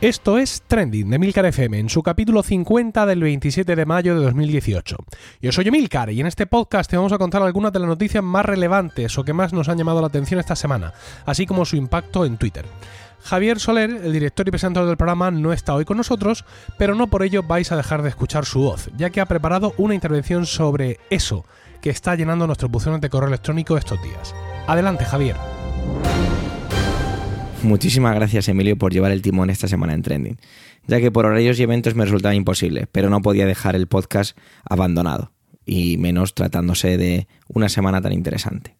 Esto es Trending de Milcar FM en su capítulo 50 del 27 de mayo de 2018. Yo soy Emilcar y en este podcast te vamos a contar algunas de las noticias más relevantes o que más nos han llamado la atención esta semana, así como su impacto en Twitter. Javier Soler, el director y presentador del programa, no está hoy con nosotros, pero no por ello vais a dejar de escuchar su voz, ya que ha preparado una intervención sobre eso que está llenando nuestros buzones de correo electrónico estos días. Adelante, Javier. Muchísimas gracias Emilio por llevar el timón esta semana en Trending, ya que por horarios y eventos me resultaba imposible, pero no podía dejar el podcast abandonado, y menos tratándose de una semana tan interesante.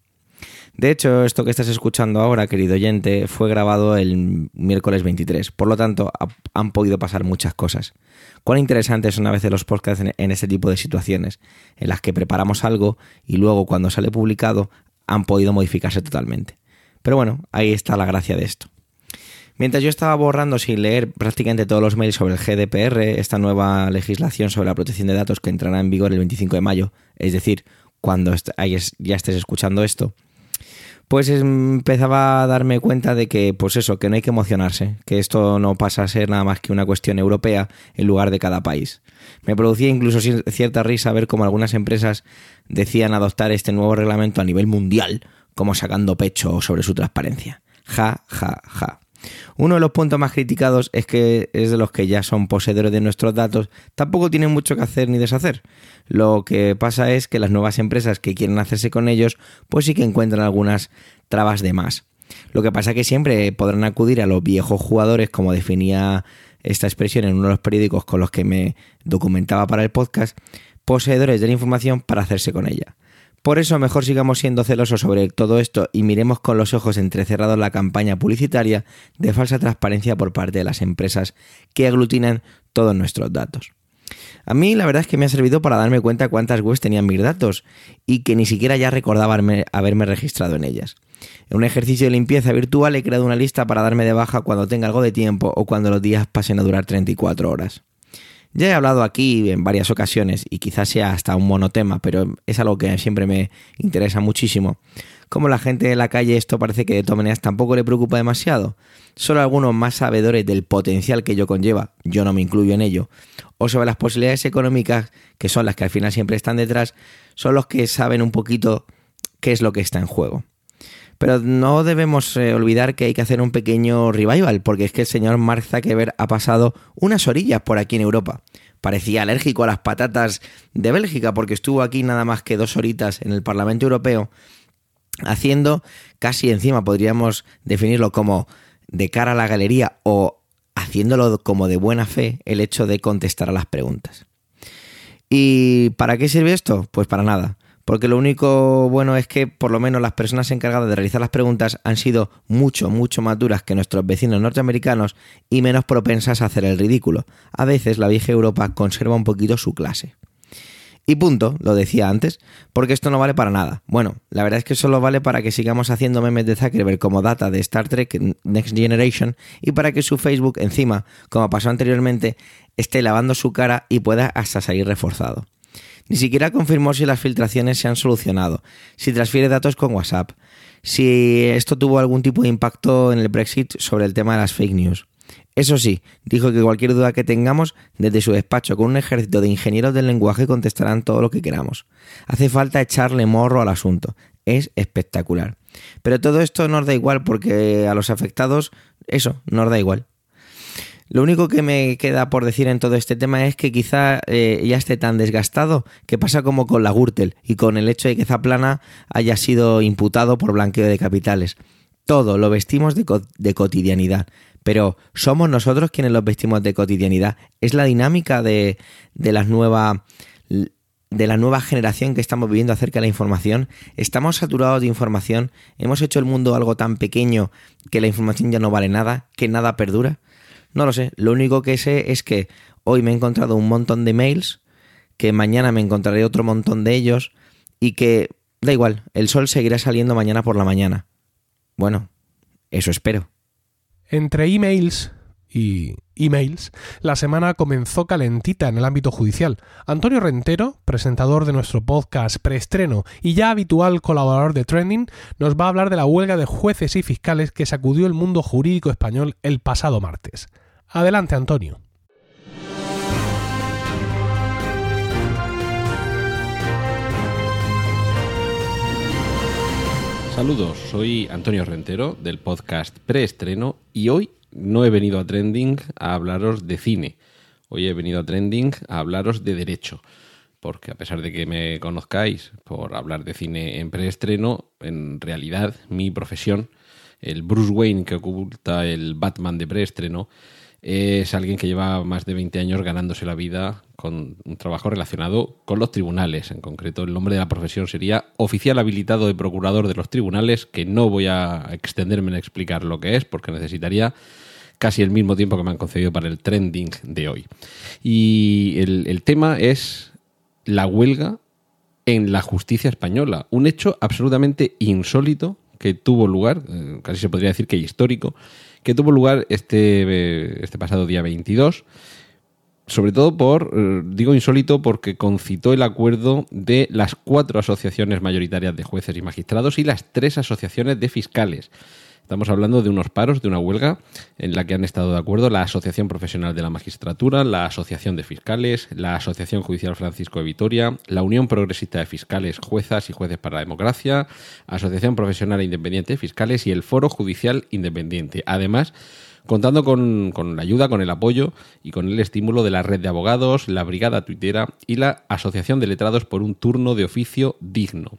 De hecho, esto que estás escuchando ahora, querido oyente, fue grabado el miércoles 23, por lo tanto han podido pasar muchas cosas. Cuán interesantes son a veces los podcasts en este tipo de situaciones, en las que preparamos algo y luego cuando sale publicado han podido modificarse totalmente. Pero bueno, ahí está la gracia de esto. Mientras yo estaba borrando sin leer prácticamente todos los mails sobre el GDPR, esta nueva legislación sobre la protección de datos que entrará en vigor el 25 de mayo, es decir, cuando ya estés escuchando esto, pues empezaba a darme cuenta de que, pues eso, que no hay que emocionarse, que esto no pasa a ser nada más que una cuestión europea en lugar de cada país. Me producía incluso cierta risa ver cómo algunas empresas decían adoptar este nuevo reglamento a nivel mundial, como sacando pecho sobre su transparencia. Ja, ja, ja. Uno de los puntos más criticados es que es de los que ya son poseedores de nuestros datos, tampoco tienen mucho que hacer ni deshacer. Lo que pasa es que las nuevas empresas que quieren hacerse con ellos, pues sí que encuentran algunas trabas de más. Lo que pasa es que siempre podrán acudir a los viejos jugadores, como definía esta expresión en uno de los periódicos con los que me documentaba para el podcast, poseedores de la información para hacerse con ella. Por eso mejor sigamos siendo celosos sobre todo esto y miremos con los ojos entrecerrados la campaña publicitaria de falsa transparencia por parte de las empresas que aglutinan todos nuestros datos. A mí la verdad es que me ha servido para darme cuenta cuántas webs tenían mis datos y que ni siquiera ya recordaba haberme registrado en ellas. En un ejercicio de limpieza virtual he creado una lista para darme de baja cuando tenga algo de tiempo o cuando los días pasen a durar 34 horas. Ya he hablado aquí en varias ocasiones y quizás sea hasta un monotema, pero es algo que siempre me interesa muchísimo. Como la gente de la calle esto parece que de todas maneras tampoco le preocupa demasiado. Solo algunos más sabedores del potencial que ello conlleva, yo no me incluyo en ello, o sobre las posibilidades económicas, que son las que al final siempre están detrás, son los que saben un poquito qué es lo que está en juego. Pero no debemos eh, olvidar que hay que hacer un pequeño revival, porque es que el señor Mark Zuckerberg ha pasado unas orillas por aquí en Europa. Parecía alérgico a las patatas de Bélgica, porque estuvo aquí nada más que dos horitas en el Parlamento Europeo, haciendo casi encima, podríamos definirlo como de cara a la galería o haciéndolo como de buena fe el hecho de contestar a las preguntas. ¿Y para qué sirve esto? Pues para nada porque lo único bueno es que por lo menos las personas encargadas de realizar las preguntas han sido mucho, mucho más duras que nuestros vecinos norteamericanos y menos propensas a hacer el ridículo. A veces la vieja Europa conserva un poquito su clase. Y punto, lo decía antes, porque esto no vale para nada. Bueno, la verdad es que solo vale para que sigamos haciendo memes de Zuckerberg como data de Star Trek Next Generation y para que su Facebook encima, como pasó anteriormente, esté lavando su cara y pueda hasta salir reforzado. Ni siquiera confirmó si las filtraciones se han solucionado, si transfiere datos con WhatsApp, si esto tuvo algún tipo de impacto en el Brexit sobre el tema de las fake news. Eso sí, dijo que cualquier duda que tengamos desde su despacho con un ejército de ingenieros del lenguaje contestarán todo lo que queramos. Hace falta echarle morro al asunto. Es espectacular. Pero todo esto nos da igual porque a los afectados eso nos da igual. Lo único que me queda por decir en todo este tema es que quizá eh, ya esté tan desgastado que pasa como con la Gürtel y con el hecho de que Zaplana haya sido imputado por blanqueo de capitales. Todo lo vestimos de, de cotidianidad, pero somos nosotros quienes los vestimos de cotidianidad. Es la dinámica de, de la nueva de la nueva generación que estamos viviendo acerca de la información. Estamos saturados de información. Hemos hecho el mundo algo tan pequeño que la información ya no vale nada, que nada perdura. No lo sé, lo único que sé es que hoy me he encontrado un montón de mails, que mañana me encontraré otro montón de ellos y que da igual, el sol seguirá saliendo mañana por la mañana. Bueno, eso espero. Entre emails y emails, la semana comenzó calentita en el ámbito judicial. Antonio Rentero, presentador de nuestro podcast preestreno y ya habitual colaborador de Trending, nos va a hablar de la huelga de jueces y fiscales que sacudió el mundo jurídico español el pasado martes. Adelante, Antonio. Saludos, soy Antonio Rentero del podcast Preestreno y hoy no he venido a Trending a hablaros de cine. Hoy he venido a Trending a hablaros de derecho. Porque a pesar de que me conozcáis por hablar de cine en preestreno, en realidad mi profesión, el Bruce Wayne que oculta el Batman de preestreno, es alguien que lleva más de 20 años ganándose la vida con un trabajo relacionado con los tribunales. En concreto, el nombre de la profesión sería oficial habilitado de procurador de los tribunales, que no voy a extenderme en explicar lo que es, porque necesitaría casi el mismo tiempo que me han concedido para el trending de hoy. Y el, tema es la huelga en la justicia española, un hecho absolutamente insólito que tuvo lugar, eh, casi se podría decir que histórico, que tuvo lugar este, eh, este pasado día 22 sobre todo por, eh, digo insólito, porque concitó el acuerdo de las cuatro asociaciones mayoritarias de jueces y magistrados y las tres asociaciones de fiscales. Estamos hablando de unos paros, de una huelga en la que han estado de acuerdo la Asociación Profesional de la Magistratura, la Asociación de Fiscales, la Asociación Judicial Francisco de Vitoria, la Unión Progresista de Fiscales, Juezas y Jueces para la Democracia, Asociación Profesional e Independiente de Fiscales y el Foro Judicial Independiente. Además, contando con, la ayuda, con el apoyo y con el estímulo de la red de abogados, la Brigada Tuitera y la Asociación de Letrados por un turno de oficio digno.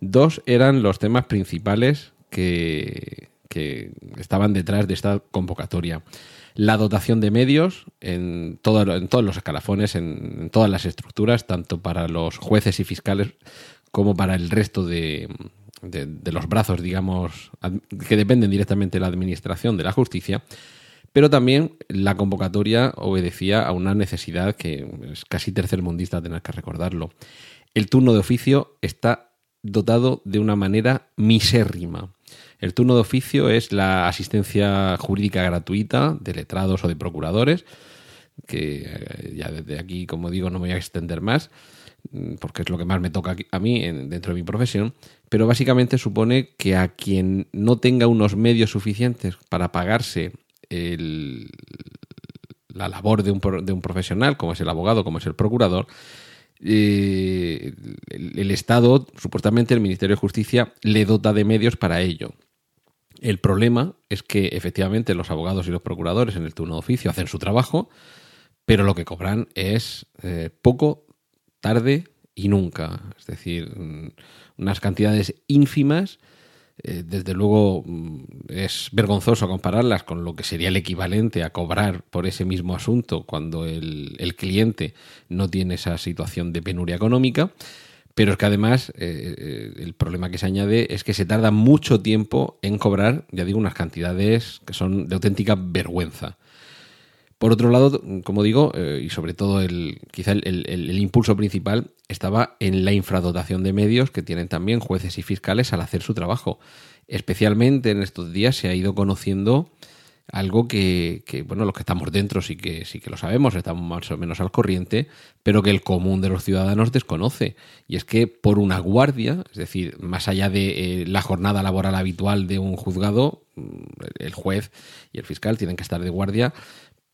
Dos eran los temas principales que, estaban detrás de esta convocatoria. La dotación de medios en todos los escalafones, en, todas las estructuras, tanto para los jueces y fiscales como para el resto de, de, los brazos, digamos, que dependen directamente de la administración de la justicia, pero también la convocatoria obedecía a una necesidad que es casi tercermundista tener que recordarlo. El turno de oficio está dotado de una manera misérrima. El turno de oficio es la asistencia jurídica gratuita de letrados o de procuradores, que eh, ya desde aquí, como digo, no me voy a extender más, mm, porque es lo que más me toca a mí dentro de mi profesión, pero básicamente supone que a quien no tenga unos medios suficientes para pagarse la labor de un, de un, profesional, como es el abogado, como es el procurador, eh, el Estado, supuestamente el Ministerio de Justicia, le dota de medios para ello. El problema es que efectivamente los abogados y los procuradores en el turno de oficio hacen su trabajo, pero lo que cobran es eh, poco, tarde y nunca. Es decir, mm, unas cantidades ínfimas. Eh, desde luego mm, es vergonzoso compararlas con lo que sería el equivalente a cobrar por ese mismo asunto cuando el, el cliente no tiene esa situación de penuria económica. Pero es que además eh, eh, el problema que se añade es que se tarda mucho tiempo en cobrar, ya digo, unas cantidades que son de auténtica vergüenza. Por otro lado, como digo, eh, y sobre todo el, quizá el, impulso principal estaba en la infradotación de medios que tienen también jueces y fiscales al hacer su trabajo. Especialmente en estos días se ha ido conociendo algo que, bueno, los que estamos dentro sí que, sí que lo sabemos, estamos más o menos al corriente, pero que el común de los ciudadanos desconoce. Y es que por una guardia, es decir, más allá de eh, la jornada laboral habitual de un juzgado, mm, el juez y el fiscal tienen que estar de guardia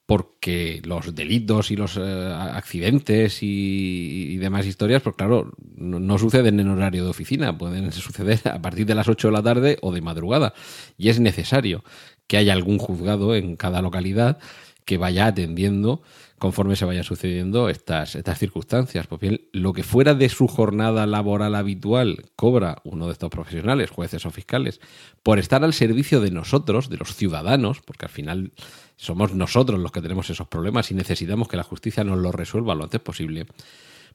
porque los delitos y los eh, accidentes y, demás historias, pues claro, no, no, suceden en horario de oficina, pueden suceder a partir de las 8 de la tarde o de madrugada. Y es necesario que haya algún juzgado en cada localidad que vaya atendiendo conforme se vayan sucediendo estas, estas circunstancias. Pues bien, lo que fuera de su jornada laboral habitual cobra uno de estos profesionales, jueces o fiscales, por estar al servicio de nosotros, de los ciudadanos, porque al final somos nosotros los que tenemos esos problemas y necesitamos que la justicia nos los resuelva lo antes posible,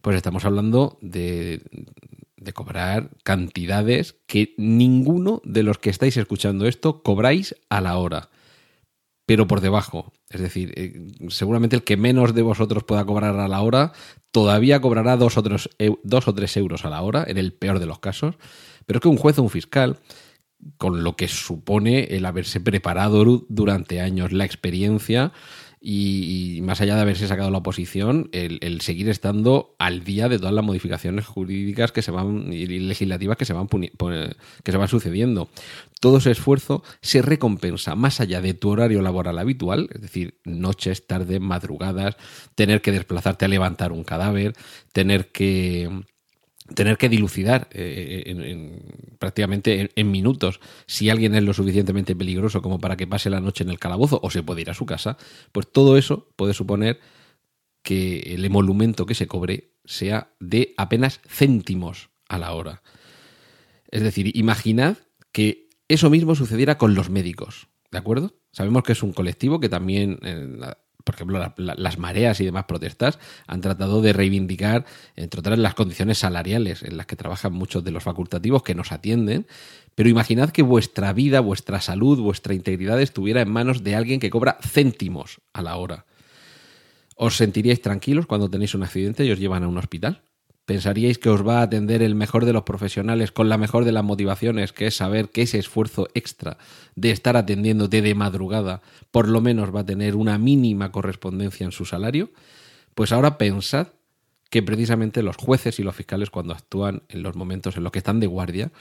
pues estamos hablando de, de cobrar cantidades que ninguno de los que estáis escuchando esto cobráis a la hora, pero por debajo. Es decir, eh, seguramente el que menos de vosotros pueda cobrar a la hora todavía cobrará dos o, tres, dos o tres euros a la hora, en el peor de los casos, pero es que un juez o un fiscal con lo que supone el haberse preparado durante años la experiencia y, más allá de haberse sacado la oposición, el, seguir estando al día de todas las modificaciones jurídicas que se van y legislativas que se van que se van sucediendo. Todo ese esfuerzo se recompensa más allá de tu horario laboral habitual, es decir, noches, tardes, madrugadas, tener que desplazarte a levantar un cadáver, tener que tener que dilucidar eh, en, prácticamente en, minutos si alguien es lo suficientemente peligroso como para que pase la noche en el calabozo o se puede ir a su casa, pues todo eso puede suponer que el emolumento que se cobre sea de apenas céntimos a la hora. Es decir, imaginad que eso mismo sucediera con los médicos, ¿de acuerdo? Sabemos que es un colectivo que también por ejemplo, las mareas y demás protestas han tratado de reivindicar, entre otras, las condiciones salariales en las que trabajan muchos de los facultativos que nos atienden. Pero imaginad que vuestra vida, vuestra salud, vuestra integridad estuviera en manos de alguien que cobra céntimos a la hora. ¿Os sentiríais tranquilos cuando tenéis un accidente y os llevan a un hospital? Pensaríais que os va a atender el mejor de los profesionales con la mejor de las motivaciones, que es saber que ese esfuerzo extra de estar atendiéndote de madrugada por lo menos va a tener una mínima correspondencia en su salario, pues ahora pensad que precisamente los jueces y los fiscales cuando actúan en los momentos en los que están de guardia,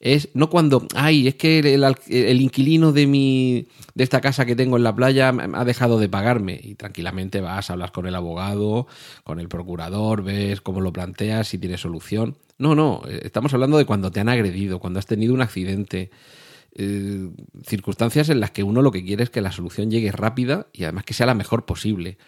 es no cuando, ay, es que el, inquilino de mi de esta casa que tengo en la playa ha dejado de pagarme y tranquilamente vas, a hablar con el abogado, con el procurador, ves cómo lo planteas, si tiene solución. No, no, eh, estamos hablando de cuando te han agredido, cuando has tenido un accidente, eh, circunstancias en las que uno lo que quiere es que la solución llegue rápida y además que sea la mejor posible,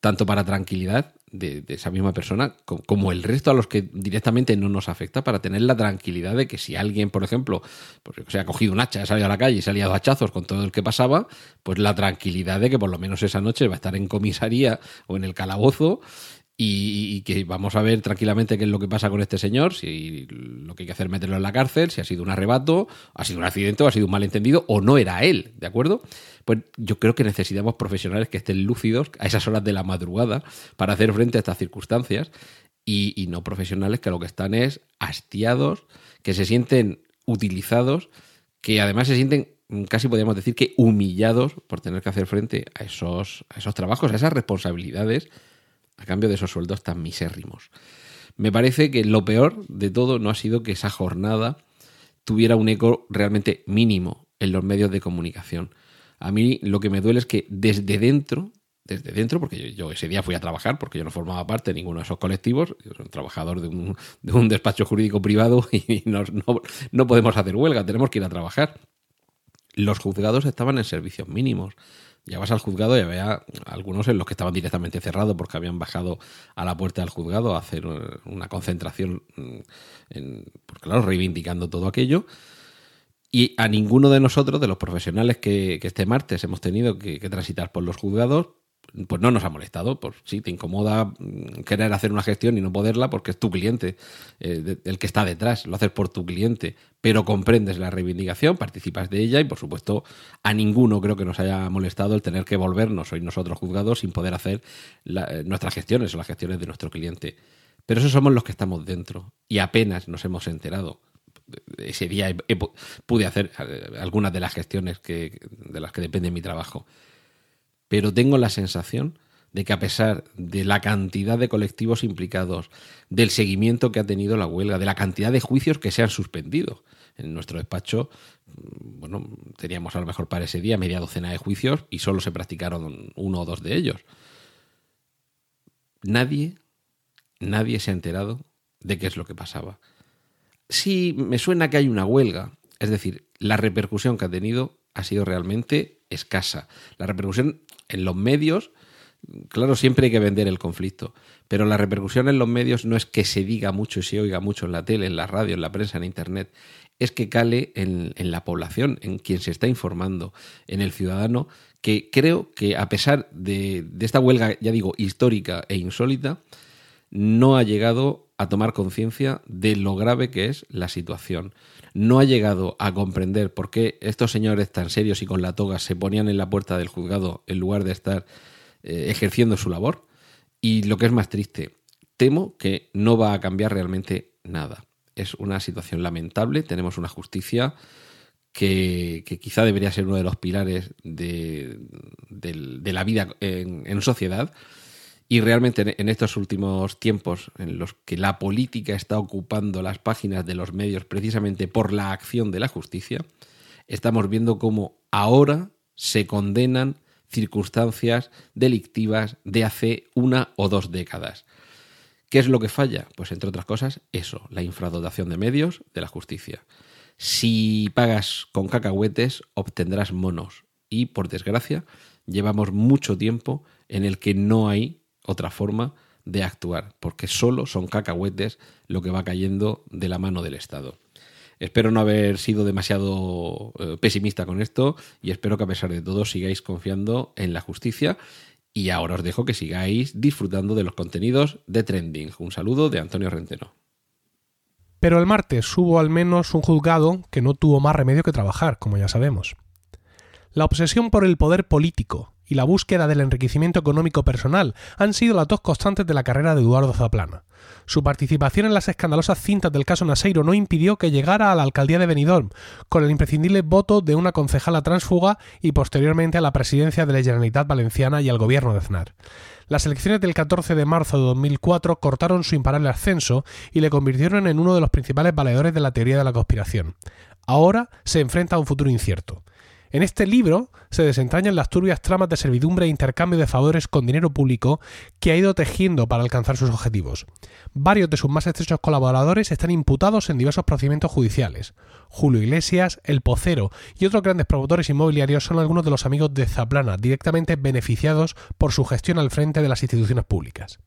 tanto para tranquilidad de, esa misma persona, como el resto a los que directamente no nos afecta, para tener la tranquilidad de que si alguien, por ejemplo, pues, se ha cogido un hacha, ha salido a la calle y se ha liado hachazos con todo el que pasaba, pues la tranquilidad de que por lo menos esa noche va a estar en comisaría o en el calabozo y, que vamos a ver tranquilamente qué es lo que pasa con este señor, si lo que hay que hacer es meterlo en la cárcel, si ha sido un arrebato, ha sido un accidente o ha sido un malentendido o no era él, ¿de acuerdo? Pues yo creo que necesitamos profesionales que estén lúcidos a esas horas de la madrugada para hacer frente a estas circunstancias y, no profesionales que lo que están es hastiados, que se sienten utilizados, que además se sienten casi podríamos decir que humillados por tener que hacer frente a esos, a esos trabajos, a esas responsabilidades a cambio de esos sueldos tan misérrimos. Me parece que lo peor de todo no ha sido que esa jornada tuviera un eco realmente mínimo en los medios de comunicación. A mí lo que me duele es que desde dentro, desde dentro, porque yo, ese día fui a trabajar, porque yo no formaba parte de ninguno de esos colectivos, yo soy un trabajador de un, despacho jurídico privado y no, no podemos hacer huelga, tenemos que ir a trabajar. Los juzgados estaban en servicios mínimos ya vas al juzgado y había algunos en los que estaban directamente cerrados porque habían bajado a la puerta del juzgado a hacer una concentración, mm, en, pues claro, reivindicando todo aquello. Y a ninguno de nosotros, de los profesionales que, este martes hemos tenido que, transitar por los juzgados, pues no nos ha molestado. Pues sí, te incomoda mm, querer hacer una gestión y no poderla porque es tu cliente, eh, el que está detrás, lo haces por tu cliente, pero comprendes la reivindicación, participas de ella y por supuesto a ninguno creo que nos haya molestado el tener que volvernos hoy nosotros juzgados sin poder hacer eh, nuestras gestiones o las gestiones de nuestro cliente. Pero esos somos los que estamos dentro y apenas nos hemos enterado ese día pude hacer eh, algunas de las gestiones que, de las que depende mi trabajo pero tengo la sensación de que a pesar de la cantidad de colectivos implicados, del seguimiento que ha tenido la huelga, de la cantidad de juicios que se han suspendido, en nuestro despacho, mm, bueno, teníamos a lo mejor para ese día media docena de juicios y solo se practicaron uno o dos de ellos. Nadie, nadie se ha enterado de qué es lo que pasaba. Sí, me suena que hay una huelga, es decir, la repercusión que ha tenido ha sido realmente escasa. La repercusión en los medios, claro, siempre hay que vender el conflicto, pero la repercusión en los medios no es que se diga mucho y se oiga mucho en la tele, en la radio, en la prensa, en Internet, es que cale en, la población, en quien se está informando, en el ciudadano, que creo que a pesar de, de esta huelga, ya digo, histórica e insólita, no ha llegado a tomar conciencia de lo grave que es la situación no ha llegado a comprender por qué estos señores tan serios y con la toga se ponían en la puerta del juzgado en lugar de estar eh, ejerciendo su labor. Y lo que es más triste, temo que no va a cambiar realmente nada. Es una situación lamentable, tenemos una justicia que, quizá debería ser uno de los pilares de, la vida en, sociedad. Y realmente en estos últimos tiempos en los que la política está ocupando las páginas de los medios precisamente por la acción de la justicia, estamos viendo cómo ahora se condenan circunstancias delictivas de hace una o dos décadas. ¿Qué es lo que falla? Pues entre otras cosas, eso, la infradotación de medios de la justicia. Si pagas con cacahuetes, obtendrás monos. Y, por desgracia, llevamos mucho tiempo en el que no hay otra forma de actuar, porque solo son cacahuetes lo que va cayendo de la mano del Estado. Espero no haber sido demasiado eh, pesimista con esto y espero que a pesar de todo sigáis confiando en la justicia. Y ahora os dejo que sigáis disfrutando de los contenidos de Trending. Un saludo de Antonio Rentero. Pero el martes hubo al menos un juzgado que no tuvo más remedio que trabajar, como ya sabemos. La obsesión por el poder político y la búsqueda del enriquecimiento económico personal han sido las dos constantes de la carrera de Eduardo Zaplana. Su participación en las escandalosas cintas del caso Naseiro no impidió que llegara a la alcaldía de Benidorm, con el imprescindible voto de una concejala transfuga y posteriormente a la presidencia de la Generalitat Valenciana y al gobierno de Aznar. Las elecciones del 14 de marzo de 2004 cortaron su imparable ascenso y le convirtieron en uno de los principales valedores de la teoría de la conspiración. Ahora se enfrenta a un futuro incierto. En este libro se desentrañan las turbias tramas de servidumbre e intercambio de favores con dinero público que ha ido tejiendo para alcanzar sus objetivos. Varios de sus más estrechos colaboradores están imputados en diversos procedimientos judiciales. Julio Iglesias, El Pocero y otros grandes promotores inmobiliarios son algunos de los amigos de Zaplana directamente beneficiados por su gestión al frente de las instituciones públicas.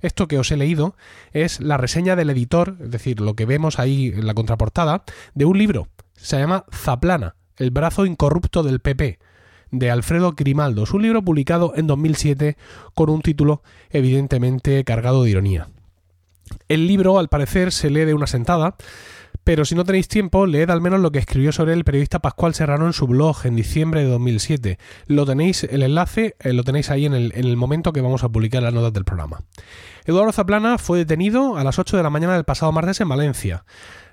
Esto que os he leído es la reseña del editor, es decir, lo que vemos ahí en la contraportada, de un libro. Se llama Zaplana, el brazo incorrupto del PP, de Alfredo Grimaldo. Es un libro publicado en 2007 con un título evidentemente cargado de ironía. El libro, al parecer, se lee de una sentada, pero si no tenéis tiempo, leed al menos lo que escribió sobre el periodista Pascual Serrano en su blog en diciembre de 2007. Lo tenéis, el enlace eh, lo tenéis ahí en el, en el momento que vamos a publicar las notas del programa. Eduardo Zaplana fue detenido a las 8 de la mañana del pasado martes en Valencia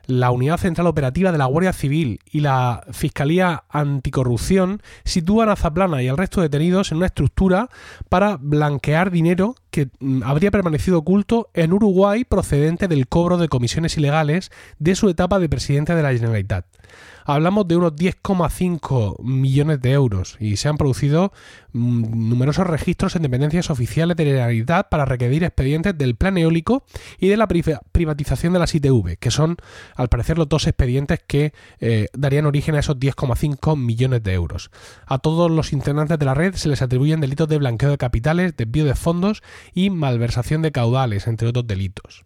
la Unidad Central Operativa de la Guardia Civil y la Fiscalía Anticorrupción sitúan a Zaplana y al resto de detenidos en una estructura para blanquear dinero que mm, habría permanecido oculto en Uruguay procedente del cobro de comisiones ilegales de su etapa de presidente de la Generalitat hablamos de unos 10,5 millones de euros y se han producido mm, numerosos registros en dependencias oficiales de la Generalitat para requerir expedientes del plan eólico y de la privatización de las ITV, que son al parecer los dos expedientes que eh, darían origen a esos 10,5 millones de euros. A todos los integrantes de la red se les atribuyen delitos de blanqueo de capitales, desvío de fondos y malversación de caudales, entre otros delitos.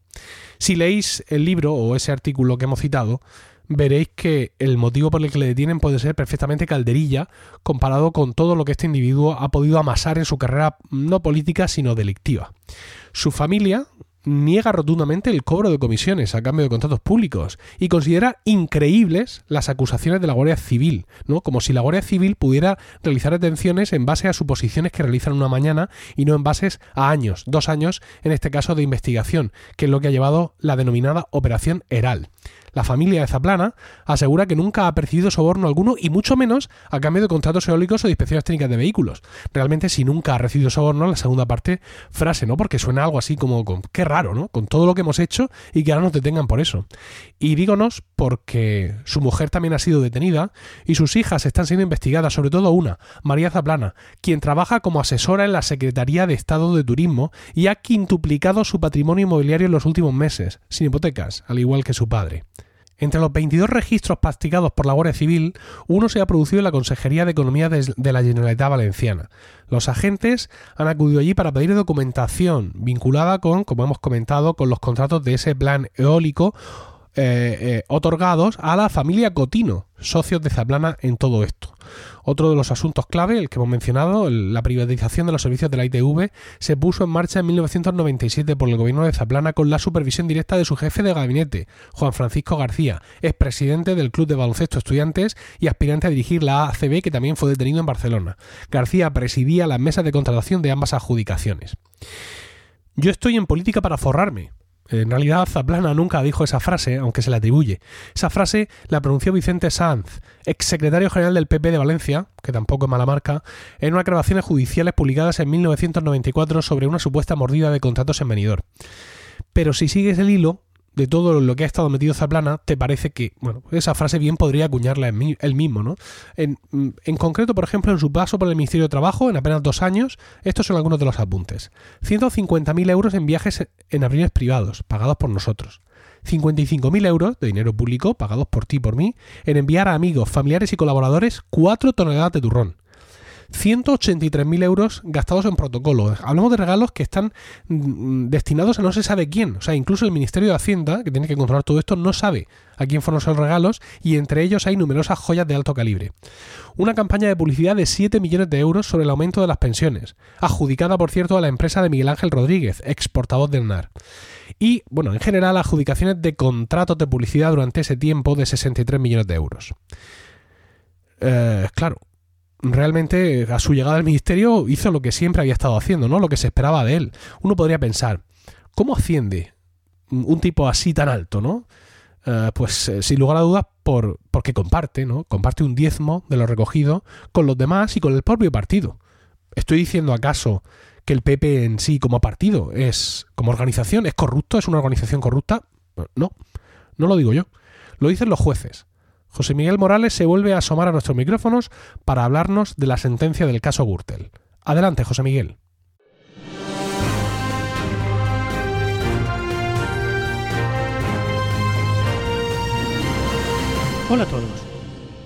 Si leéis el libro o ese artículo que hemos citado, veréis que el motivo por el que le detienen puede ser perfectamente calderilla comparado con todo lo que este individuo ha podido amasar en su carrera no política sino delictiva. Su familia niega rotundamente el cobro de comisiones a cambio de contratos públicos y considera increíbles las acusaciones de la Guardia Civil, ¿no? Como si la Guardia Civil pudiera realizar detenciones en base a suposiciones que realizan una mañana y no en bases a años, dos años en este caso de investigación, que es lo que ha llevado la denominada Operación Heral. La familia de Zaplana asegura que nunca ha percibido soborno alguno y mucho menos a cambio de contratos eólicos o de inspecciones técnicas de vehículos. Realmente si nunca ha recibido soborno, la segunda parte frase, ¿no? Porque suena algo así como con, qué raro, ¿no? Con todo lo que hemos hecho y que ahora nos detengan por eso. Y dígonos porque su mujer también ha sido detenida y sus hijas están siendo investigadas, sobre todo una, María Zaplana, quien trabaja como asesora en la Secretaría de Estado de Turismo y ha quintuplicado su patrimonio inmobiliario en los últimos meses, sin hipotecas, al igual que su padre. Entre los 22 registros practicados por la Guardia Civil, uno se ha producido en la Consejería de Economía de la Generalitat Valenciana. Los agentes han acudido allí para pedir documentación vinculada con, como hemos comentado, con los contratos de ese plan eólico eh, eh, otorgados a la familia Cotino, socios de Zaplana en todo esto. Otro de los asuntos clave, el que hemos mencionado, la privatización de los servicios de la ITV, se puso en marcha en 1997 por el gobierno de Zaplana con la supervisión directa de su jefe de gabinete, Juan Francisco García, expresidente del Club de Baloncesto Estudiantes y aspirante a dirigir la ACB, que también fue detenido en Barcelona. García presidía las mesas de contratación de ambas adjudicaciones. Yo estoy en política para forrarme, En realidad, Zaplana nunca dijo esa frase, aunque se le atribuye. Esa frase la pronunció Vicente Sanz, ex secretario general del PP de Valencia, que tampoco es mala marca, en unas grabaciones judiciales publicadas en 1994 sobre una supuesta mordida de contratos en Benidorm. Pero si sigues el hilo, de todo lo que ha estado metido Zaplana, te parece que, bueno, esa frase bien podría acuñarla él mismo, ¿no? En, en, concreto, por ejemplo, en su paso por el Ministerio de Trabajo, en apenas dos años, estos son algunos de los apuntes. 150.000 euros en viajes en aviones privados, pagados por nosotros. 55.000 euros de dinero público, pagados por ti y por mí, en enviar a amigos, familiares y colaboradores 4 toneladas de turrón. 183.000 euros gastados en protocolo. Hablamos de regalos que están mm, destinados a no se sabe quién. O sea, incluso el Ministerio de Hacienda, que tiene que controlar todo esto, no sabe a quién fueron esos regalos y entre ellos hay numerosas joyas de alto calibre. Una campaña de publicidad de 7 millones de euros sobre el aumento de las pensiones, adjudicada por cierto a la empresa de Miguel Ángel Rodríguez, exportador del NAR. Y, bueno, en general adjudicaciones de contratos de publicidad durante ese tiempo de 63 millones de euros. Eh, claro, realmente a su llegada al ministerio hizo lo que siempre había estado haciendo, ¿no? Lo que se esperaba de él. Uno podría pensar, ¿cómo asciende un tipo así tan alto, ¿no? Eh, pues eh, sin lugar a dudas por, porque comparte, ¿no? Comparte un diezmo de lo recogido con los demás y con el propio partido. ¿Estoy diciendo acaso que el PP en sí como partido es, como organización, es corrupto, es una organización corrupta? No, no lo digo yo. Lo dicen los jueces. José Miguel Morales se vuelve a asomar a nuestros micrófonos para hablarnos de la sentencia del caso Gürtel. Adelante, José Miguel. Hola a todos.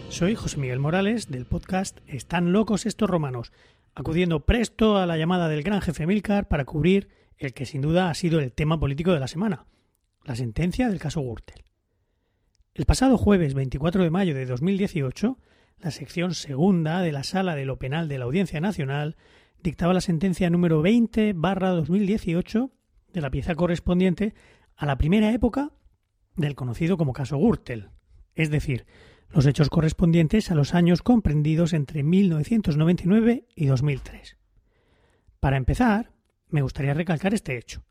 Soy José Miguel Morales del podcast Están locos estos romanos, acudiendo presto a la llamada del gran jefe Milcar para cubrir el que sin duda ha sido el tema político de la semana, la sentencia del caso Gürtel. El pasado jueves 24 de mayo de 2018, la sección segunda de la Sala de lo Penal de la Audiencia Nacional dictaba la sentencia número 20 2018 de la pieza correspondiente a la primera época del conocido como caso Gürtel, es decir, los hechos correspondientes a los años comprendidos entre 1999 y 2003. Para empezar, me gustaría recalcar este hecho.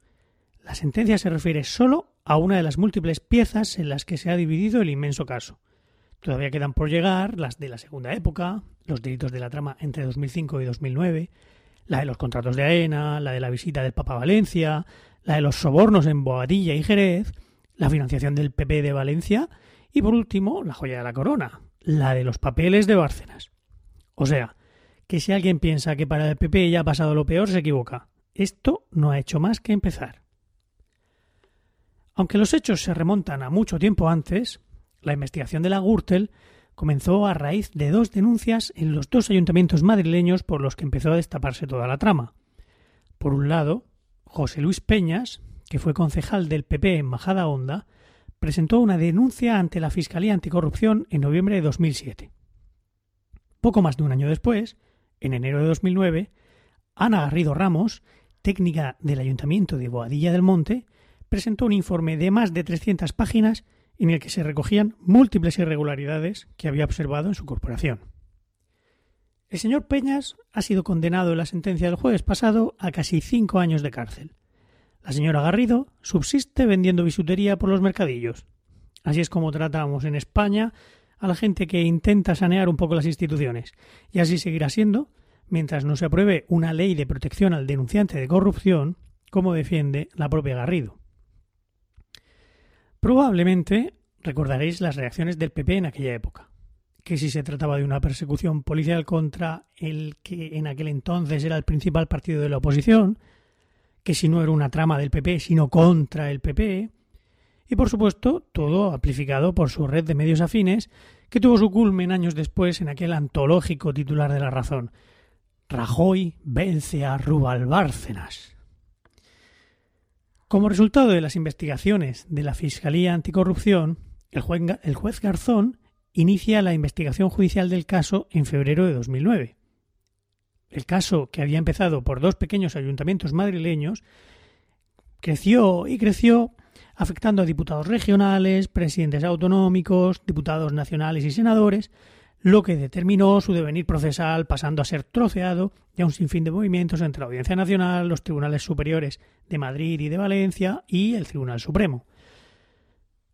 La sentencia se refiere solo a una de las múltiples piezas en las que se ha dividido el inmenso caso. Todavía quedan por llegar las de la segunda época, los delitos de la trama entre 2005 y 2009, la de los contratos de AENA, la de la visita del Papa a Valencia, la de los sobornos en Boadilla y Jerez, la financiación del PP de Valencia y por último la joya de la corona, la de los papeles de Bárcenas. O sea, que si alguien piensa que para el PP ya ha pasado lo peor, se equivoca. Esto no ha hecho más que empezar. Aunque los hechos se remontan a mucho tiempo antes, la investigación de la Gürtel comenzó a raíz de dos denuncias en los dos ayuntamientos madrileños por los que empezó a destaparse toda la trama. Por un lado, José Luis Peñas, que fue concejal del PP en Majada Honda, presentó una denuncia ante la Fiscalía Anticorrupción en noviembre de 2007. Poco más de un año después, en enero de 2009, Ana Garrido Ramos, técnica del Ayuntamiento de Boadilla del Monte, presentó un informe de más de 300 páginas en el que se recogían múltiples irregularidades que había observado en su corporación. El señor Peñas ha sido condenado en la sentencia del jueves pasado a casi cinco años de cárcel. La señora Garrido subsiste vendiendo bisutería por los mercadillos. Así es como tratamos en España a la gente que intenta sanear un poco las instituciones, y así seguirá siendo mientras no se apruebe una ley de protección al denunciante de corrupción, como defiende la propia Garrido. Probablemente recordaréis las reacciones del PP en aquella época, que si se trataba de una persecución policial contra el que en aquel entonces era el principal partido de la oposición, que si no era una trama del PP, sino contra el PP, y por supuesto todo amplificado por su red de medios afines, que tuvo su culmen años después en aquel antológico titular de La Razón, Rajoy vence a Bárcenas. Como resultado de las investigaciones de la Fiscalía Anticorrupción, el juez, Garzón inicia la investigación judicial del caso en febrero de 2009. El caso, que había empezado por dos pequeños ayuntamientos madrileños, creció y creció afectando a diputados regionales, presidentes autonómicos, diputados nacionales y senadores, lo que determinó su devenir procesal pasando a ser troceado y a un sinfín de movimientos entre la Audiencia Nacional, los tribunales superiores de Madrid y de Valencia y el Tribunal Supremo.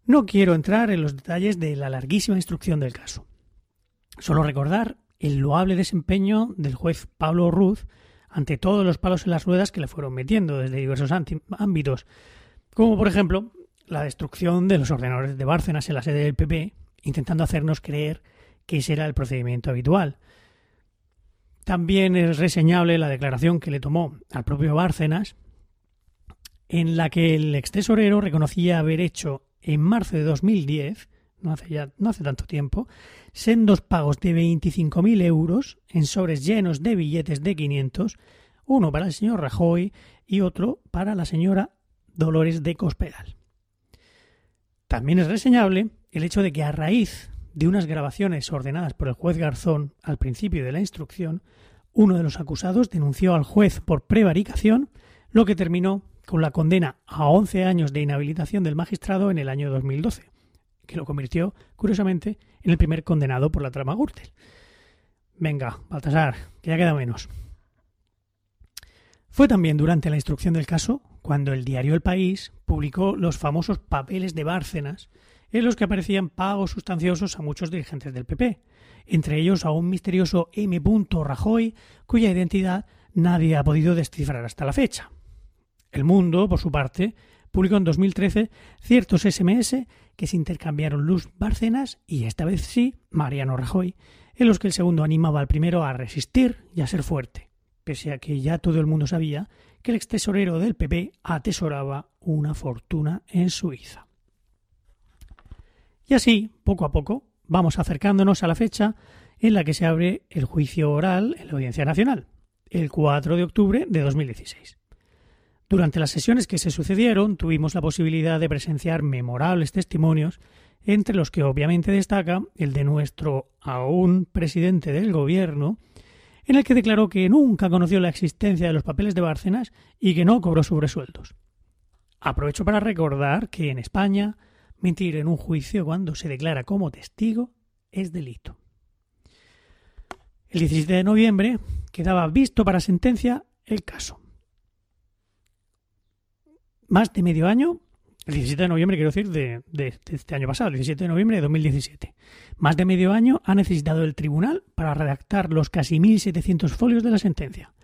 No quiero entrar en los detalles de la larguísima instrucción del caso. Solo recordar el loable desempeño del juez Pablo Ruz ante todos los palos en las ruedas que le fueron metiendo desde diversos ámbitos, como por ejemplo la destrucción de los ordenadores de Bárcenas en la sede del PP, intentando hacernos creer que ese era el procedimiento habitual. También es reseñable la declaración que le tomó al propio Bárcenas, en la que el ex tesorero reconocía haber hecho en marzo de 2010, no hace ya no hace tanto tiempo, sendos pagos de 25.000 euros en sobres llenos de billetes de 500, uno para el señor Rajoy y otro para la señora Dolores de Cospedal. También es reseñable el hecho de que a raíz de unas grabaciones ordenadas por el juez Garzón al principio de la instrucción, uno de los acusados denunció al juez por prevaricación, lo que terminó con la condena a 11 años de inhabilitación del magistrado en el año 2012, que lo convirtió, curiosamente, en el primer condenado por la trama Gürtel. Venga, Baltasar, que ya queda menos. Fue también durante la instrucción del caso cuando el diario El País publicó los famosos papeles de Bárcenas, en los que aparecían pagos sustanciosos a muchos dirigentes del PP, entre ellos a un misterioso M. Rajoy, cuya identidad nadie ha podido descifrar hasta la fecha. El Mundo, por su parte, publicó en 2013 ciertos SMS que se intercambiaron Luz Bárcenas y esta vez sí Mariano Rajoy, en los que el segundo animaba al primero a resistir y a ser fuerte, pese a que ya todo el mundo sabía que el ex tesorero del PP atesoraba una fortuna en Suiza. Y así, poco a poco, vamos acercándonos a la fecha en la que se abre el juicio oral en la Audiencia Nacional, el 4 de octubre de 2016. Durante las sesiones que se sucedieron tuvimos la posibilidad de presenciar memorables testimonios, entre los que obviamente destaca el de nuestro aún presidente del gobierno, en el que declaró que nunca conoció la existencia de los papeles de Bárcenas y que no cobró sobresueldos. Aprovecho para recordar que en España mentir en un juicio cuando se declara como testigo es delito. El 17 de noviembre quedaba visto para sentencia el caso. Más de medio año, el 17 de noviembre quiero decir de, de, este año pasado, el 17 de noviembre de 2017, más de medio año ha necesitado el tribunal para redactar los casi 1.700 folios de la sentencia.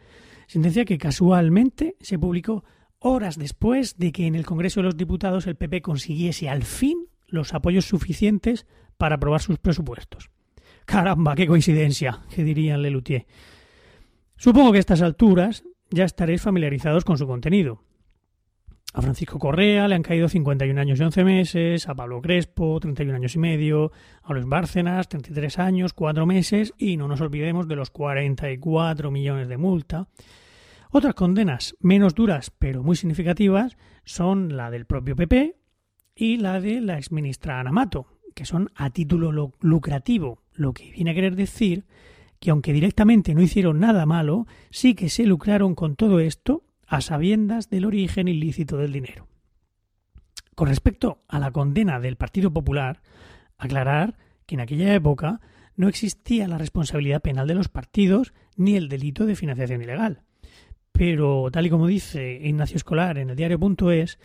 Sentencia que casualmente se publicó horas después de que en el Congreso de los Diputados el PP consiguiese al fin los apoyos suficientes para aprobar sus presupuestos. Caramba, qué coincidencia, que dirían Lelutier. Supongo que a estas alturas ya estaréis familiarizados con su contenido. A Francisco Correa le han caído 51 años y 11 meses, a Pablo Crespo 31 años y medio, a Luis Bárcenas 33 años, 4 meses y no nos olvidemos de los 44 millones de multa otras condenas menos duras pero muy significativas son la del propio PP y la de la exministra Anamato, que son a título lucrativo, lo que viene a querer decir que aunque directamente no hicieron nada malo, sí que se lucraron con todo esto a sabiendas del origen ilícito del dinero. Con respecto a la condena del Partido Popular, aclarar que en aquella época no existía la responsabilidad penal de los partidos ni el delito de financiación ilegal. Pero, tal y como dice Ignacio Escolar en el diario.es,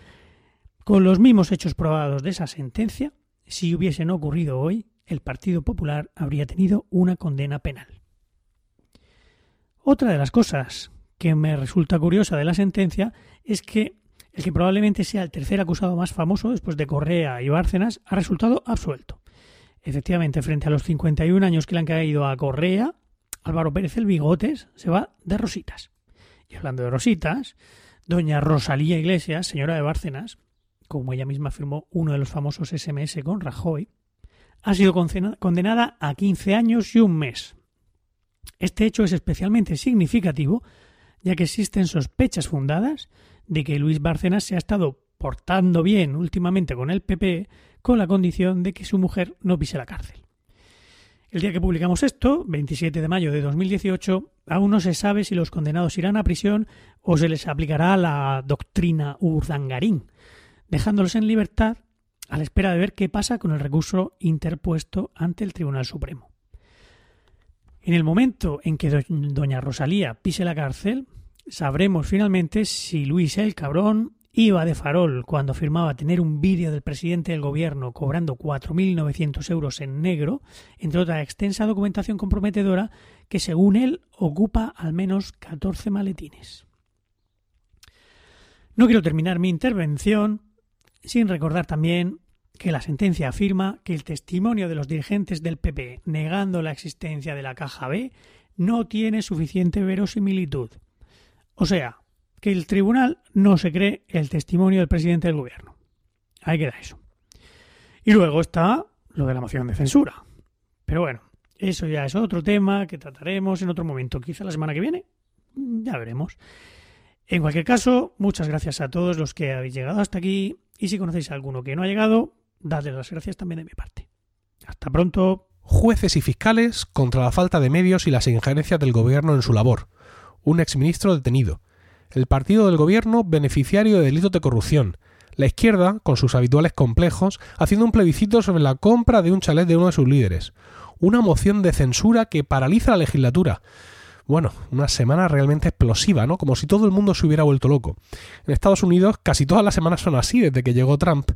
con los mismos hechos probados de esa sentencia, si hubiesen ocurrido hoy, el Partido Popular habría tenido una condena penal. Otra de las cosas que me resulta curiosa de la sentencia es que el que probablemente sea el tercer acusado más famoso después de Correa y Bárcenas ha resultado absuelto. Efectivamente, frente a los 51 años que le han caído a Correa, Álvaro Pérez el Bigotes se va de rositas. Y hablando de rositas, doña Rosalía Iglesias, señora de Bárcenas, como ella misma afirmó uno de los famosos SMS con Rajoy, ha sido condenada a 15 años y un mes. Este hecho es especialmente significativo ya que existen sospechas fundadas de que Luis Bárcenas se ha estado portando bien últimamente con el PP con la condición de que su mujer no pise la cárcel. El día que publicamos esto, 27 de mayo de 2018, aún no se sabe si los condenados irán a prisión o se les aplicará la doctrina Urdangarín, dejándolos en libertad a la espera de ver qué pasa con el recurso interpuesto ante el Tribunal Supremo. En el momento en que doña Rosalía pise la cárcel, sabremos finalmente si Luis el Cabrón iba de farol cuando afirmaba tener un vídeo del presidente del gobierno cobrando 4.900 euros en negro, entre otra extensa documentación comprometedora que según él ocupa al menos 14 maletines. No quiero terminar mi intervención sin recordar también que la sentencia afirma que el testimonio de los dirigentes del PP negando la existencia de la caja B no tiene suficiente verosimilitud. O sea, que el tribunal no se cree el testimonio del presidente del gobierno. Ahí queda eso. Y luego está lo de la moción de censura. Pero bueno, eso ya es otro tema que trataremos en otro momento, quizá la semana que viene. Ya veremos. En cualquier caso, muchas gracias a todos los que habéis llegado hasta aquí y si conocéis a alguno que no ha llegado, dadle las gracias también de mi parte. Hasta pronto. Jueces y fiscales contra la falta de medios y las injerencias del gobierno en su labor. Un exministro detenido el partido del gobierno beneficiario de delitos de corrupción, la izquierda, con sus habituales complejos, haciendo un plebiscito sobre la compra de un chalet de uno de sus líderes, una moción de censura que paraliza la legislatura. Bueno, una semana realmente explosiva, ¿no? Como si todo el mundo se hubiera vuelto loco. En Estados Unidos casi todas las semanas son así desde que llegó Trump,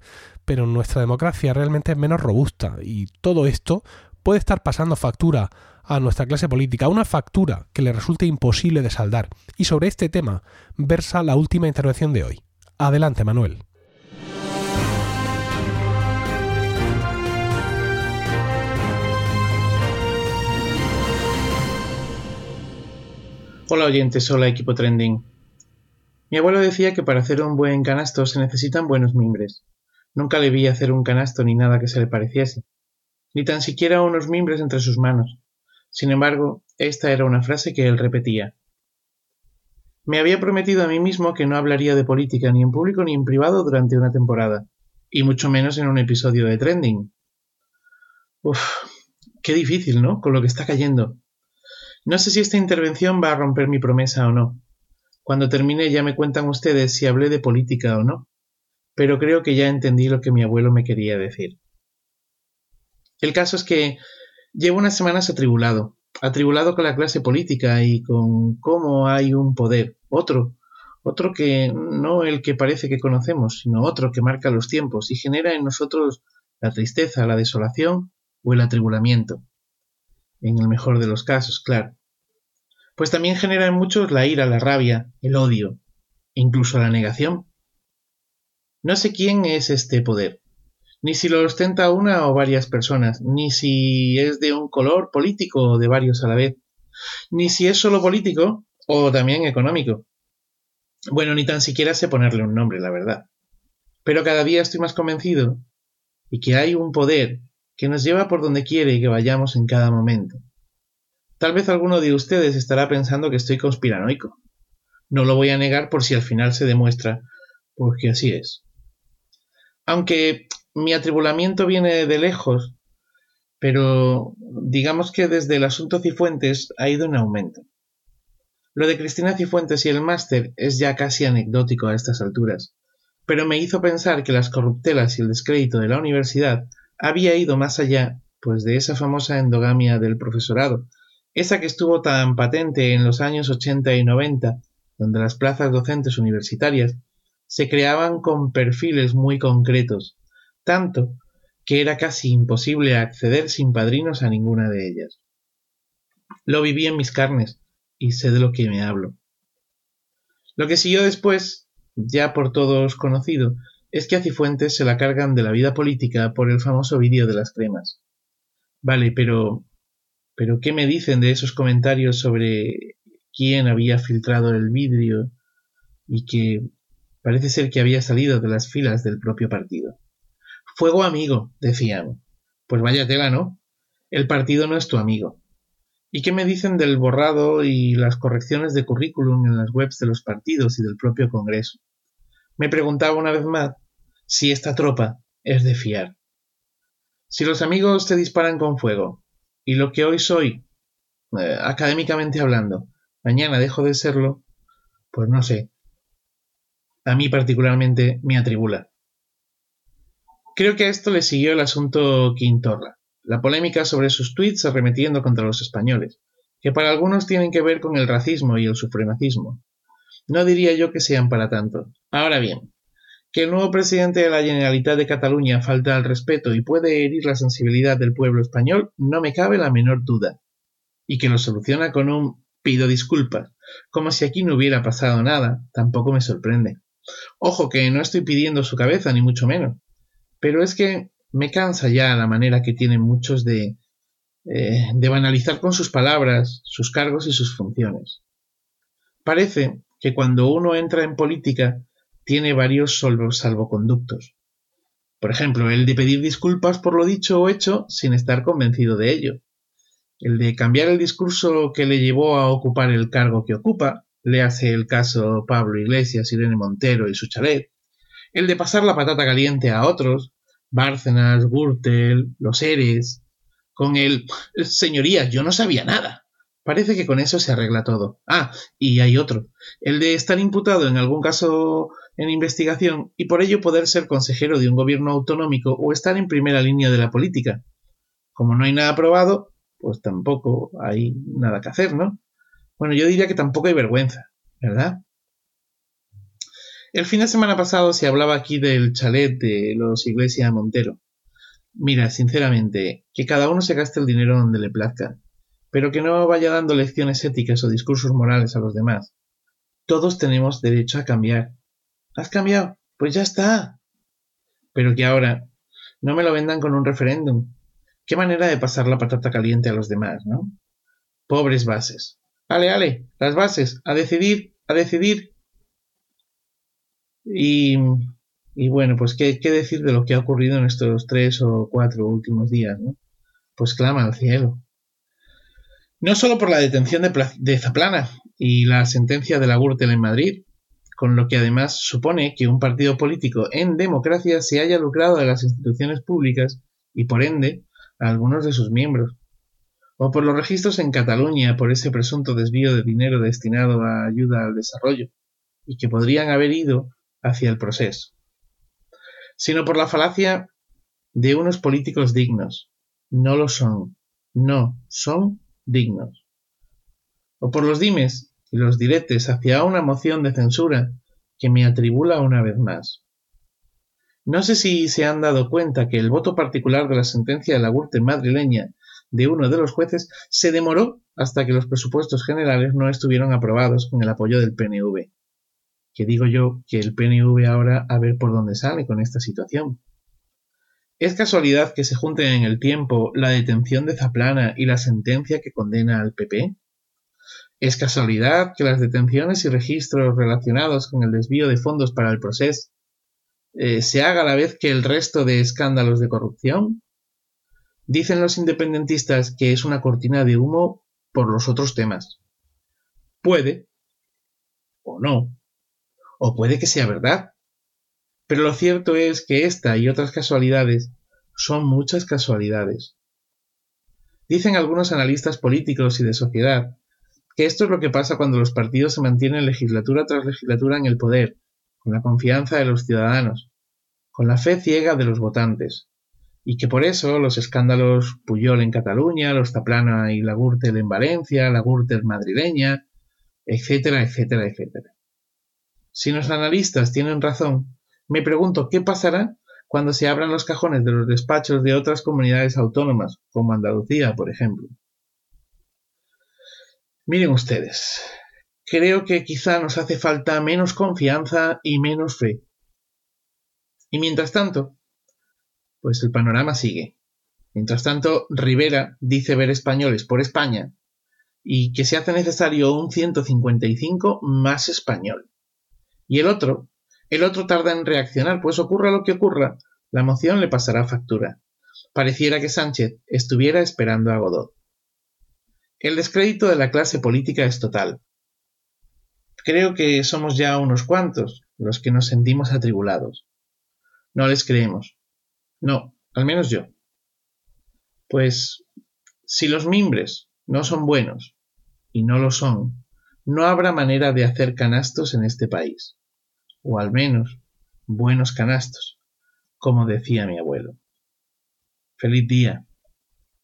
pero nuestra democracia realmente es menos robusta y todo esto puede estar pasando factura a nuestra clase política, una factura que le resulte imposible de saldar. Y sobre este tema versa la última intervención de hoy. Adelante, Manuel. Hola oyentes, hola equipo trending. Mi abuelo decía que para hacer un buen canasto se necesitan buenos mimbres. Nunca le vi hacer un canasto ni nada que se le pareciese, ni tan siquiera unos mimbres entre sus manos. Sin embargo, esta era una frase que él repetía. Me había prometido a mí mismo que no hablaría de política ni en público ni en privado durante una temporada, y mucho menos en un episodio de Trending. Uf, qué difícil, ¿no? Con lo que está cayendo. No sé si esta intervención va a romper mi promesa o no. Cuando termine ya me cuentan ustedes si hablé de política o no. Pero creo que ya entendí lo que mi abuelo me quería decir. El caso es que Llevo unas semanas atribulado, atribulado con la clase política y con cómo hay un poder, otro, otro que no el que parece que conocemos, sino otro que marca los tiempos y genera en nosotros la tristeza, la desolación o el atribulamiento. En el mejor de los casos, claro. Pues también genera en muchos la ira, la rabia, el odio, incluso la negación. No sé quién es este poder, ni si lo ostenta una o varias personas, ni si es de un color político o de varios a la vez, ni si es solo político o también económico. Bueno, ni tan siquiera sé ponerle un nombre, la verdad. Pero cada día estoy más convencido y que hay un poder que nos lleva por donde quiere que vayamos en cada momento. Tal vez alguno de ustedes estará pensando que estoy conspiranoico. No lo voy a negar por si al final se demuestra, porque así es. Aunque mi atribulamiento viene de lejos, pero digamos que desde el asunto Cifuentes ha ido en aumento. Lo de Cristina Cifuentes y el máster es ya casi anecdótico a estas alturas, pero me hizo pensar que las corruptelas y el descrédito de la universidad había ido más allá, pues de esa famosa endogamia del profesorado, esa que estuvo tan patente en los años 80 y 90, donde las plazas docentes universitarias se creaban con perfiles muy concretos, tanto que era casi imposible acceder sin padrinos a ninguna de ellas. Lo viví en mis carnes y sé de lo que me hablo. Lo que siguió después, ya por todos conocido, es que a Cifuentes se la cargan de la vida política por el famoso vídeo de las cremas. Vale, pero. ¿Pero qué me dicen de esos comentarios sobre quién había filtrado el vidrio y que parece ser que había salido de las filas del propio partido? Fuego amigo, decían. Pues vaya tela, ¿no? El partido no es tu amigo. ¿Y qué me dicen del borrado y las correcciones de currículum en las webs de los partidos y del propio Congreso? Me preguntaba una vez más si esta tropa es de fiar. Si los amigos te disparan con fuego, y lo que hoy soy, eh, académicamente hablando, mañana dejo de serlo, pues no sé. A mí particularmente me atribula. Creo que a esto le siguió el asunto Quintorra, la polémica sobre sus tweets arremetiendo contra los españoles, que para algunos tienen que ver con el racismo y el supremacismo. No diría yo que sean para tanto. Ahora bien, que el nuevo presidente de la Generalitat de Cataluña falta al respeto y puede herir la sensibilidad del pueblo español, no me cabe la menor duda. Y que lo soluciona con un pido disculpas, como si aquí no hubiera pasado nada, tampoco me sorprende. Ojo que no estoy pidiendo su cabeza, ni mucho menos. Pero es que me cansa ya la manera que tienen muchos de, eh, de banalizar con sus palabras, sus cargos y sus funciones. Parece que cuando uno entra en política tiene varios salvoconductos. Por ejemplo, el de pedir disculpas por lo dicho o hecho sin estar convencido de ello. El de cambiar el discurso que le llevó a ocupar el cargo que ocupa, le hace el caso Pablo Iglesias, Irene Montero y su chalet. El de pasar la patata caliente a otros, Bárcenas, Gürtel, los Eres, con el señorías, yo no sabía nada. Parece que con eso se arregla todo. Ah, y hay otro, el de estar imputado en algún caso en investigación y por ello poder ser consejero de un gobierno autonómico o estar en primera línea de la política. Como no hay nada probado, pues tampoco hay nada que hacer, ¿no? Bueno, yo diría que tampoco hay vergüenza, ¿verdad? El fin de semana pasado se hablaba aquí del chalet de los Iglesias Montero. Mira, sinceramente, que cada uno se gaste el dinero donde le plazca, pero que no vaya dando lecciones éticas o discursos morales a los demás. Todos tenemos derecho a cambiar. ¿Has cambiado? Pues ya está. Pero que ahora no me lo vendan con un referéndum. Qué manera de pasar la patata caliente a los demás, ¿no? Pobres bases. Ale, ale, las bases, a decidir, a decidir. Y y bueno, pues ¿qué, ¿qué, decir de lo que ha ocurrido en estos tres o cuatro últimos días, ¿no? Pues clama al cielo. No solo por la detención de, de Zaplana y la sentencia de la Gürtel en Madrid, con lo que además supone que un partido político en democracia se haya lucrado de las instituciones públicas y por ende a algunos de sus miembros, o por los registros en Cataluña por ese presunto desvío de dinero destinado a ayuda al desarrollo, y que podrían haber ido hacia el proceso sino por la falacia de unos políticos dignos. No lo son. No, son dignos. O por los dimes y los diretes hacia una moción de censura que me atribula una vez más. No sé si se han dado cuenta que el voto particular de la sentencia de la Gürtel madrileña de uno de los jueces se demoró hasta que los presupuestos generales no estuvieron aprobados con el apoyo del PNV que digo yo que el PNV ahora a ver por dónde sale con esta situación. ¿Es casualidad que se junten en el tiempo la detención de Zaplana y la sentencia que condena al PP? ¿Es casualidad que las detenciones y registros relacionados con el desvío de fondos para el proceso eh, se haga a la vez que el resto de escándalos de corrupción? Dicen los independentistas que es una cortina de humo por los otros temas. Puede, o no, o puede que sea verdad. Pero lo cierto es que esta y otras casualidades son muchas casualidades. Dicen algunos analistas políticos y de sociedad que esto es lo que pasa cuando los partidos se mantienen legislatura tras legislatura en el poder, con la confianza de los ciudadanos, con la fe ciega de los votantes, y que por eso los escándalos Puyol en Cataluña, los Taplana y la Gürtel en Valencia, la Gürtel madrileña, etcétera, etcétera, etcétera. Si los analistas tienen razón, me pregunto qué pasará cuando se abran los cajones de los despachos de otras comunidades autónomas, como Andalucía, por ejemplo. Miren ustedes, creo que quizá nos hace falta menos confianza y menos fe. Y mientras tanto, pues el panorama sigue. Mientras tanto, Rivera dice ver españoles por España y que se hace necesario un 155 más español. Y el otro, el otro tarda en reaccionar, pues ocurra lo que ocurra, la moción le pasará factura. Pareciera que Sánchez estuviera esperando a Godot. El descrédito de la clase política es total. Creo que somos ya unos cuantos los que nos sentimos atribulados. No les creemos. No, al menos yo. Pues si los mimbres no son buenos, y no lo son, no habrá manera de hacer canastos en este país o al menos buenos canastos, como decía mi abuelo. Feliz día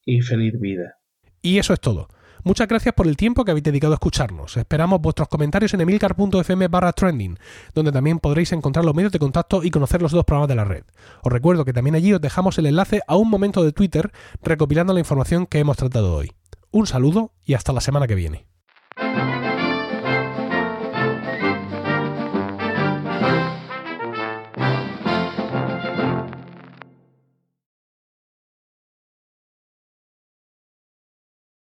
y feliz vida. Y eso es todo. Muchas gracias por el tiempo que habéis dedicado a escucharnos. Esperamos vuestros comentarios en emilcar.fm barra trending, donde también podréis encontrar los medios de contacto y conocer los dos programas de la red. Os recuerdo que también allí os dejamos el enlace a un momento de Twitter recopilando la información que hemos tratado hoy. Un saludo y hasta la semana que viene.